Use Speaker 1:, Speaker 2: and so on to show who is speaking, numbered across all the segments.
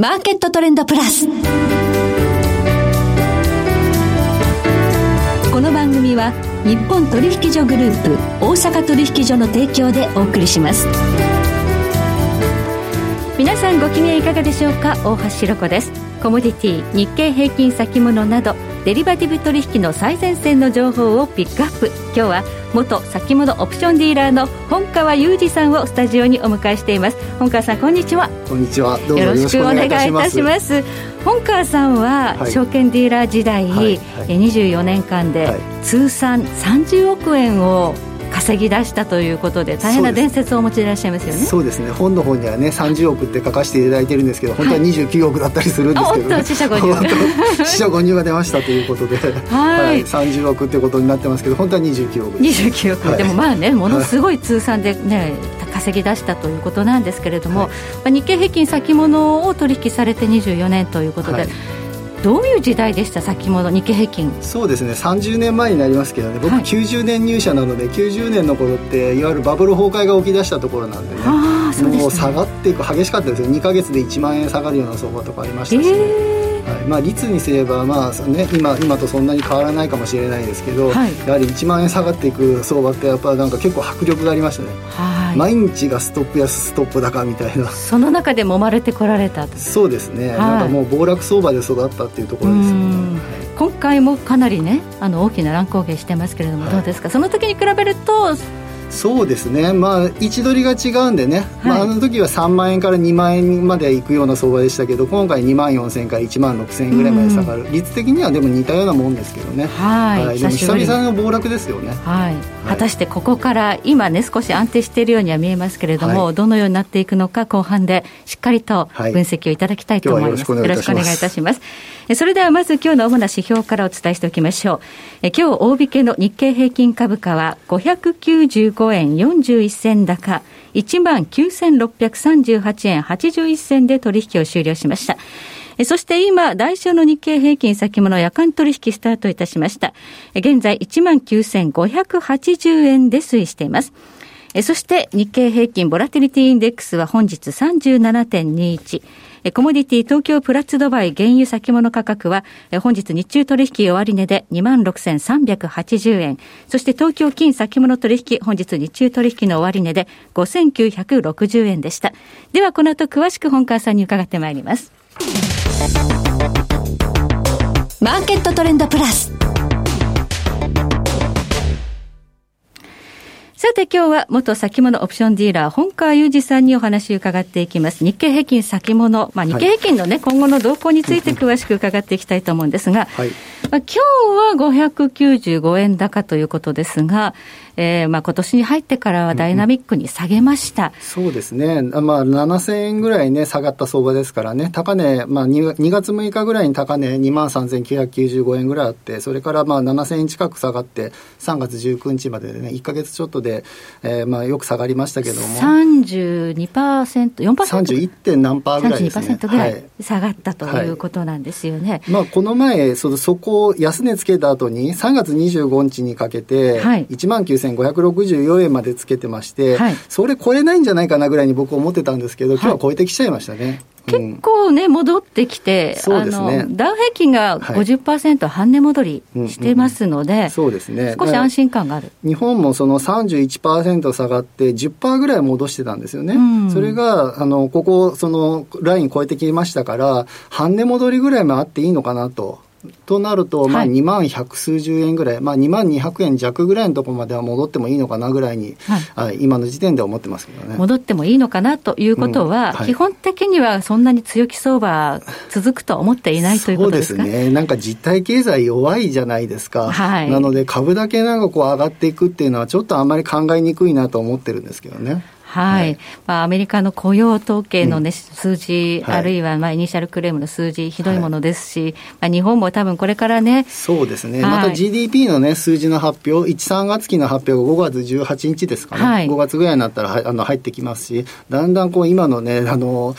Speaker 1: マーケットトレンドプラス。この番組は日本取引所グループ大阪取引所の提供でお送りします。皆さんご機嫌いかがでしょうか？大橋ろ子ですコモディティ日経平均先物などデリバティブ取引の最前線の情報をピックアップ。今日は元先物オプションディーラーの本川裕二さんをスタジオにお迎えしています。本川さんこんにちは。
Speaker 2: こんにちは。
Speaker 1: よろしくお願いいたします。本川さんは証券ディーラー時代、はい。はい、24年間で通算30億円を稼ぎ出したということで大変な伝説をお持ちでいらっしゃいますよね。
Speaker 2: そうですね。本の方にはね30億って書かせていただいてるんですけど本当は29億だったりするんですけど、ね、
Speaker 1: はい、四捨五入
Speaker 2: 四捨五入が出ましたということで、はい。はい、30億ってことになってますけど本当は29億。
Speaker 1: です29億、はい、でもまあねものすごい通算でね、稼ぎ出したということなんですけれども、はい、日経平均先物を取引されて24年ということで、どういう時代でした？先物日経平均。
Speaker 2: そうですね。30年前になりますけどね。僕90年入社なので、はい、90年の頃っていわゆるバブル崩壊が起き出したところなんでね。もう下がっていく激しかったですよ。2か月で1万円下がるような相場とかありましたし、ね、えー、は。い。まあ、率にすれば、まあね、今今とそんなに変わらないかもしれないですけど、はい、やはり1万円下がっていく相場ってやっぱなんか結構迫力がありましたね、はい、毎日がストップ安ストップ高みたいな。
Speaker 1: その中で揉まれてこられた
Speaker 2: そうですね、はい、なんかもう暴落相場で育ったっていうところですよね、
Speaker 1: 今回もかなりねあの大きな乱高下してますけれども、どうですか？その時に比べると
Speaker 2: そうですね、まあ、位置取りが違うんでね、はい、まあ、あの時は3万円から2万円までいくような相場でしたけど今回2万4000円から1万6000円ぐらいまで下がる、うん、率的にはでも似たようなもんですけどね、はい、はい、でも久々の暴落ですよね、
Speaker 1: はい、果たしてここから今ね少し安定しているようには見えますけれども、どのようになっていくのか後半でしっかりと分析をいただきたいと思います、よろしくお願いいたしますそれではまず今日の主な指標からお伝えしておきましょうえ今日大引けの日経平均株価は595円41銭高1万9638円81銭で取引を終了しましたそして今、来週の日経平均先物夜間取引スタートいたしました。現在19,580円で推移しています。そして日経平均ボラティリティインデックスは本日37.21。コモディティ東京プラッツドバイ原油先物価格は、本日日中取引終値で26,380円。そして東京金先物取引、本日日中取引の終値で5,960円でした。ではこの後詳しく本川さんに伺ってまいります。マーケットトレンドプラス。さて今日は元先物オプションディーラー、本川裕二さんにお話を伺っていきます。日経平均先物、まあ、日経平均のね、はい、今後の動向について詳しく伺っていきたいと思うんですが、はい、まあ、今日は595円高ということですが、えー、まあ今年に入ってからはダイナミックに下げました。うん、
Speaker 2: そうですね。まあ7000円ぐらいね、下がった相場ですからね、高値、まあ 2, 2月6日ぐらいに高値2万3995円ぐらいあって、それからまあ7000円近く下がって、3月19日まででね、1か月ちょっとで、えー、まあよく下がりましたけども。
Speaker 1: 32%、4%?
Speaker 2: 31. 点何パーぐらいですね。
Speaker 1: 32%ぐらい下がったということなんですよね。はい、
Speaker 2: まあこの前、そそこ安値つけた後に、3月25日にかけて、1万9000 4564円までつけてまして、はい、それ超えないんじゃないかなぐらいに僕思ってたんですけど、今日は超えてきちゃいましたね。
Speaker 1: 結構ね、戻ってきて、そうですね、ダウ平均が50%半値戻りしてますので、
Speaker 2: そうですね、
Speaker 1: 少し安心感がある。
Speaker 2: 日本もその31%下がって、10%ぐらい戻してたんですよね、うん、それがあのここ、そのライン超えてきましたから、半値戻りぐらいもあっていいのかなと。となると、まあ、2万百数十円ぐらい、まあ、2万200円弱ぐらいのところまでは戻ってもいいのかなぐらいに、はい、今の時点で思ってますけどね。
Speaker 1: 戻ってもいいのかなということは、うんはい、基本的にはそんなに強気相場続くと思っていないということですか？
Speaker 2: そうですね。なんか実体経済弱いじゃないですか。はい、なので株だけなんかこう上がっていくっていうのはちょっとあんまり考えにくいなと思ってるんですけどね。
Speaker 1: はい、まあ、アメリカの雇用統計の、ね、数字、あるいはまあ initial claim の数字、ひどいものですし、まあ、日本も多分これからね、
Speaker 2: そうですね、また GDP の、ね、数字の発表、1、3月期の発表が5月18日ですかね、はい、5月ぐらいになったらあの入ってきますし、だんだんこう今のね、あの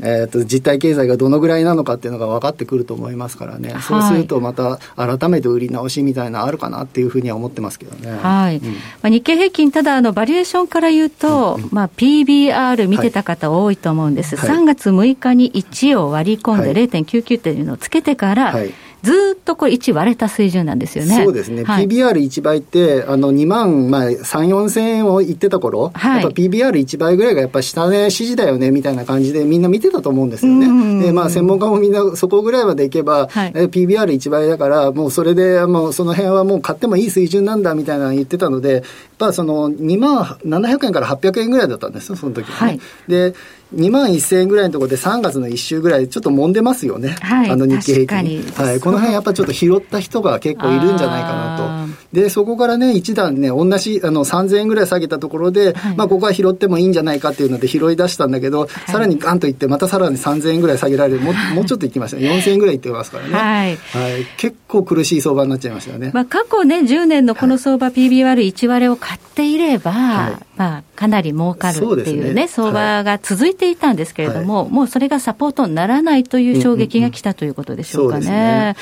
Speaker 2: えーと、実体経済がどのぐらいなのかっていうのが分かってくると思いますからね、はい、そうするとまた改めて売り直しみたいなのあるかなっていうふうには思ってますけどね。
Speaker 1: はい、うん、まあ、日経平均、ただあの、バリエーションから言うと、うん。うん、まあ、PBR 見てた方多いと思うんです、はい、3月6日に1を割り込んで0.99っていうのをつけてから、はいずっとこれ1割れた水準なんですよね。
Speaker 2: そうですね。はい、PBR1 倍って、あの、2万、まあ、3、4千円を言ってた頃、はい、やっぱ PBR1 倍ぐらいがやっぱ下値支持だよね、みたいな感じでみんな見てたと思うんですよね。で、まあ、専門家もみんなそこぐらいまでいけば、はい、PBR1 倍だから、もうそれで、もうその辺はもう買ってもいい水準なんだ、みたいなの言ってたので、やっぱその2万700円から800円ぐらいだったんですよ、その時は、ね。はい、で、2万1000円ぐらいのところで3月の1週ぐらいちょっと揉んでますよね、はい、あの日経平均。はい、この辺やっぱちょっと拾った人が結構いるんじゃないかなと。でそこからね一段ね同じあの3000円ぐらい下げたところで、はい、まあここは拾ってもいいんじゃないかっていうので拾い出したんだけど、はい、さらにガンといってまたさらに3000円ぐらい下げられる。ももうちょっといきましたね。4000円ぐらいいってますからね、はい、はい、結構苦しい相場になっちゃいましたよね、
Speaker 1: まあ、過去ね10年のこの相場 PBR1 割れを買っていれば、まあ、かなり儲かるっていうね、ね相場が続いていたんですけれども、はい、もうそれがサポートにならないという衝撃が来たということでしょうかね。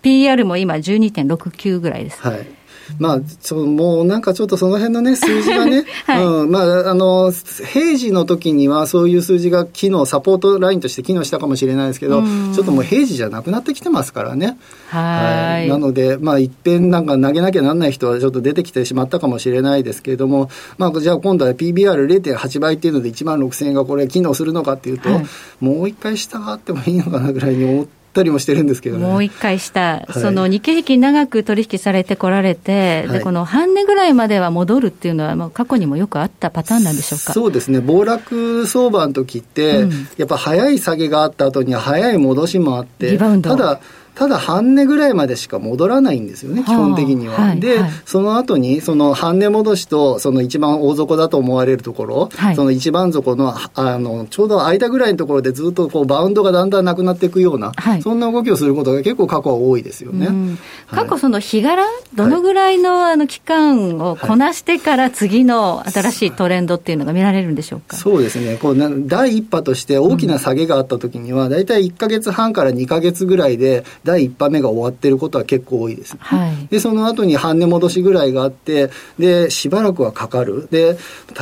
Speaker 1: PR も今12.69ぐらいです。
Speaker 2: はいまあ、そもうなんかちょっとその辺のね、数字がね、はい、うん、まあ、あの、平時の時にはそういう数字が機能、サポートラインとして機能したかもしれないですけど、ちょっともう平時じゃなくなってきてますからね。はい。なので、まあ、いっぺんなんか投げなきゃなんない人はちょっと出てきてしまったかもしれないですけれども、まあ、じゃあ今度は PBR0.8 倍っていうので1万6000円がこれ機能するのかっていうと、はい、もう一回下があってもいいのかなぐらいに思って、たりもしてるんですけど、ね、
Speaker 1: もう一回した、はい、その日経平均長く取引されてこられて、はい、でこの半値ぐらいまでは戻るっていうのは、もう過去にもよくあったパターンなんでしょうか？
Speaker 2: そうですね、暴落相場の時って、うん、やっぱ早い下げがあった後には早い戻しもあって、ただ、ただ半値ぐらいまでしか戻らないんですよね、基本的には。はで、はい、その後に、その半値戻しと、その一番大底だと思われるところ、はい、その一番底の、あの、ちょうど間ぐらいのところでずっとこう、バウンドがだんだんなくなっていくような、そんな動きをすることが結構過去は多いですよね。
Speaker 1: 過去その日柄、どのぐらいのあの期間をこなしてから次の新しいトレンドっていうのが見られるんでしょうか？
Speaker 2: そうですね。こう第一波として大きな下げがあった時には、大体1か月半から2か月ぐらいで、第一波目が終わってることは結構多いです、はい、でその後に半値戻しぐらいがあってでしばらくはかかる。で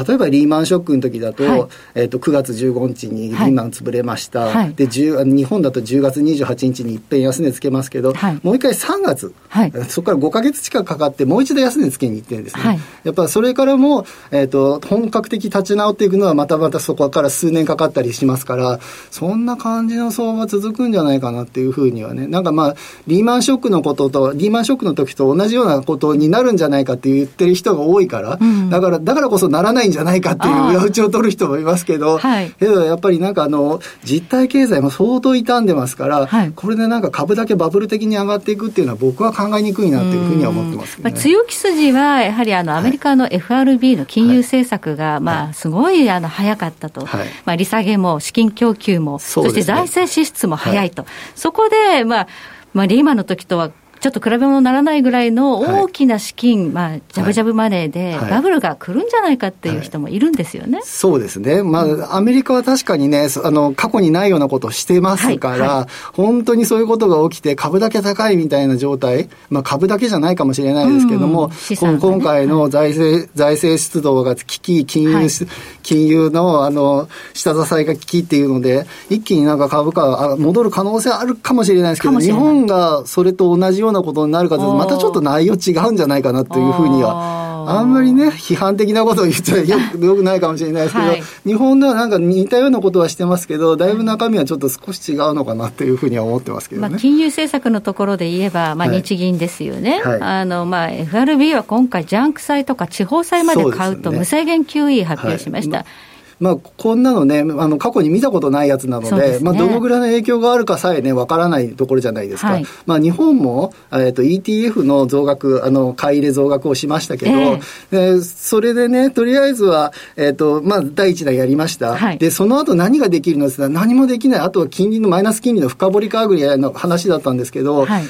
Speaker 2: 例えばリーマンショックの時だと,、はい。えー、と9月15日にリーマン潰れました、はい、で日本だと10月28日にいっぺん安値つけますけど、はい、もう一回3月、はい、そこから5か月近くかかってもう一度安値つけに行ってるんですね、はい、やっぱそれからも、えーと、本格的立ち直っていくのはまたまたそこから数年かかったりしますからそんな感じの相場続くんじゃないかなっていうふうにはねなんかまあリーマンショックのことと、リーマンショックの時と同じようなことになるんじゃないかって言ってる人が多いから、うん、だから、だからこそならないんじゃないかっていう裏打ちを取る人もいますけど、はい、けどやっぱりなんかあの、実体経済も相当傷んでますから、はい、これでなんか株だけバブル的に上がっていくっていうのは僕は考えにくいなっていうふうには思ってます、ね、まあ、
Speaker 1: 強気筋は、やはりあの、アメリカの FRB の金融政策が、まあ、すごいあの、早かったと。はい、まあ、利下げも資金供給も、そして財政支出も早いと。そこで、まあ、まあ、リーマンの時とはちょっと比べ物にならないぐらいの大きな資金、はい、まあ、ジャブジャブマネーで、バブルが来るんじゃないかっていう人もいるんですよね。はい、
Speaker 2: そうですね。まあ、アメリカは確かにね、あの、過去にないようなことをしてますから、はい、本当にそういうことが起きて、株だけ高いみたいな状態、まあ、株だけじゃないかもしれないですけども、うん。ね、今回の財政、財政出動が危機、金融、金融の、あの、下支えが危機っていうので、一気になんか株価が戻る可能性あるかもしれないですけど、日本がそれと同じようなことになるかとまたちょっと内容違うんじゃないかなというふうには。あんまりね、批判的なことを言ってはよくよくないかもしれないですけど、はい、日本ではなんか似たようなことはしてますけど、だいぶ中身はちょっと少し違うのかなというふうには思ってますけど、ね、
Speaker 1: まあ、金融政策のところで言えば、まあ、日銀ですよね、はい、あのまあ、FRB は今回、ジャンク債とか地方債まで買うと、無制限 QE 発表しました。はい
Speaker 2: まあ、こんなのね、あの過去に見たことないやつなので、でね、まあ、どのぐらいの影響があるかさえね、わからないところじゃないですか。はい、まあ、日本も、えーと、ETF の増額、あの買い入れ増額をしましたけど、えー、それでね、とりあえずは、えーとまあ、第一弾やりました、はい、でその後何ができるのですが、何もできない、あとは金利のマイナス金利の深掘りかぐらいの話だったんですけど、はい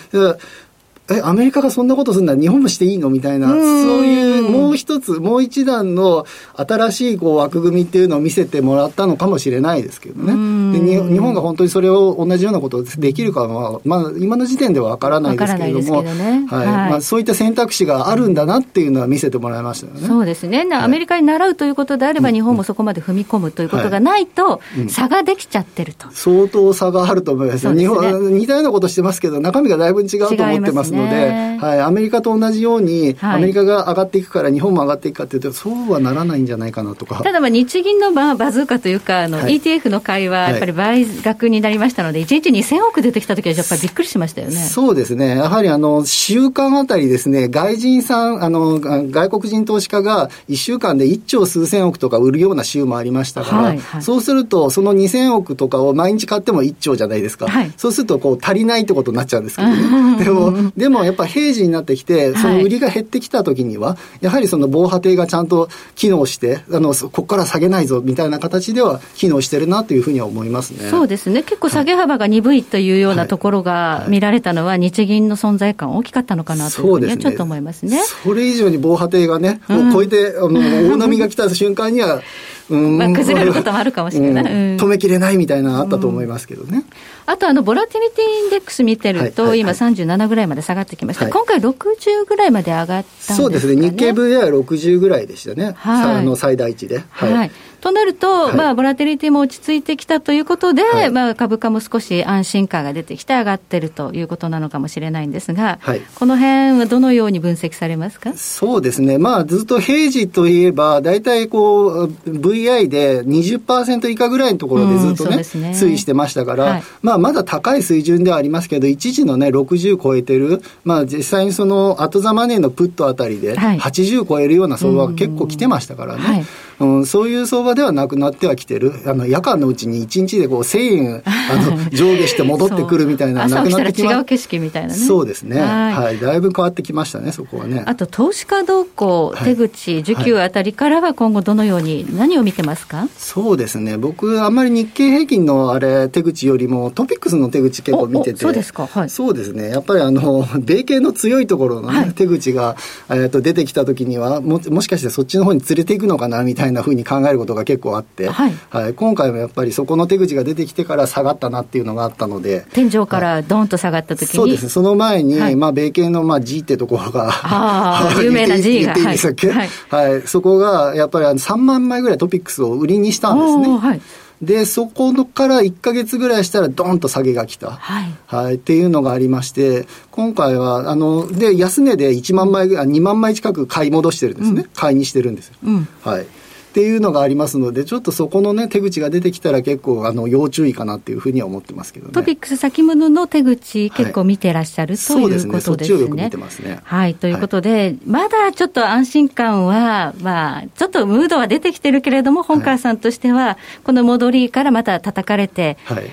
Speaker 2: え、アメリカがそんなことするんだ？日本もしていいの？みたいな、そういうもう一つ、もう一段の新しいこう枠組みっていうのを見せてもらったのかもしれないですけどね。で日本が本当にそれを同じようなことできるかは、まあ、今の時点ではわからないですけれども、ね、はい、はい、まあ、そういった選択肢があるんだなっていうのは見せてもらいましたよね。
Speaker 1: そうですね。アメリカに習うということであれば、日本もそこまで踏み込むということがないと、差ができちゃってると。
Speaker 2: 相当差があると思います。すね、日本、似たようなことしてますけど、中身がだいぶ違うと思ってますので、はい、アメリカと同じように、アメリカが上がっていくから日本も上がっていくかっていうと、そうはならないんじゃないかなとか。
Speaker 1: ただ、日銀のバズーカというか、あの、はい、ETF の買いは、やっぱり倍額になりましたので、1日2000億出てきたときは、やっぱりびっくりしましたよね。
Speaker 2: そうですね。やはり、あの、週間あたりですね、外人さん、あの、外国人投資家が1週間で1兆数千億とか売るような週もありましたから、はいはい、そうすると、その2000億とかを毎日買っても1兆じゃないですか。はい、そうすると、こう、足りないってことになっちゃうんですけどね。でも、でもやっぱ平時になってきて、その売りが減ってきたときには、やはりその防波堤がちゃんと機能して、あの、ここから下げないぞみたいな形では機能してるなというふうには思いますね。
Speaker 1: そうですね。結構下げ幅が鈍いというようなところが見られたのは、日銀の存在感大きかったのかなというふうにはちょっと思いますね。
Speaker 2: それ以上に防波堤がね、う超えて、あの、大波が来た瞬間には、
Speaker 1: うん。まあ、崩れることもあるかもしれない、うん、
Speaker 2: 止めきれないみたいなあったと思いますけどね。
Speaker 1: あとあの、ボラティリティインデックス見てると、今37ぐらいまで下がってきました、はい、今回60ぐらいまで上がったんですか、ね、
Speaker 2: そうですね、日経 VI は60ぐらいでしたね、はい、あの最大値で。
Speaker 1: はい、はいとなると、はい、まあ、ボラテリティも落ち着いてきたということで、はい、まあ、株価も少し安心感が出てきて上がってるということなのかもしれないんですが、はい、この辺はどのように分析されますか？
Speaker 2: そうですね、まあ、ずっと平時といえば、大体こう、VI で20%以下ぐらいのところでずっとね、ね。推移してましたから、まあ、まだ高い水準ではありますけど、一時のね、60超えてる、まあ、実際にその、後ザマネーのプットあたりで、80超えるような相場が結構来てましたからね。うん、そういう相場ではなくなってはきてる、あの夜間のうちに1日でこう1000円あの 上下して戻ってくるみたいな、
Speaker 1: なくなってきま違う景色みたいなね。
Speaker 2: そうですね、はい、はい、だいぶ変わってきましたね、そこはね。
Speaker 1: あと、投資家動向、手口、受給あたりからは今後、どのように、何を見てますか？
Speaker 2: そうですね、僕、あんまり日経平均のあれ、手口よりも、トピックスの手口結構見てて、
Speaker 1: そうですか、はい、
Speaker 2: そうですね、やっぱりあの 米系の強いところのね、はい、手口が、えー、と出てきたときにはも、もしかしてそっちの方に連れていくのかなみたいなふうに考えることが結構あって、はい、はい、今回もやっぱりそこの手口が出てきてから下がったなっていうのがあったので
Speaker 1: 天井からドンと下がった時に、
Speaker 2: そうです。ねその前に、はい、まあ、米系のまあ G ってところが
Speaker 1: 有名な G
Speaker 2: が言っていいんではい、はい、そこがやっぱり3万枚ぐらいトピックスを売りにしたんですね。はい。で、そこから1か月ぐらいしたら、どんと下げが来た、はい、はい、っていうのがありまして、今回は、あの、で、安値で1万枚、2万枚近く買い戻してるんですね。うん、買いにしてるんですよ。うん、はい。っていうのがありますので、ちょっとそこのね、手口が出てきたら結構、あの、要注意かなっていうふうには思ってますけどね。
Speaker 1: トピックス先物の手口、結構見てらっしゃる、はい、ということですね。すね。はい、ということで、はい、まだちょっと安心感は、まあ、ちょっとムードは出てきてるけれども、本川さんとしては、この戻りからまた叩かれて、はい、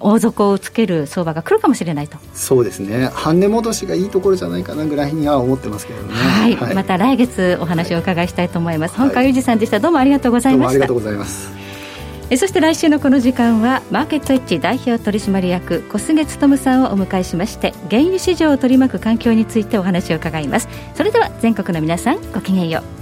Speaker 1: 大底をつける相場が来るかもしれないと。
Speaker 2: そうですね。半値戻しがいいところじゃないかなぐらいには思ってますけどね。
Speaker 1: はい、はい、また来月お話をお伺いしたいと思います、はい、本川裕二さんでした。どうもありがとうございました。あ
Speaker 2: りがとうございます。
Speaker 1: えそして来週のこの時間はマーケットエッジ代表取締役小菅勉さんをお迎えしまして原油市場を取り巻く環境についてお話を伺います。それでは全国の皆さんごきげんよう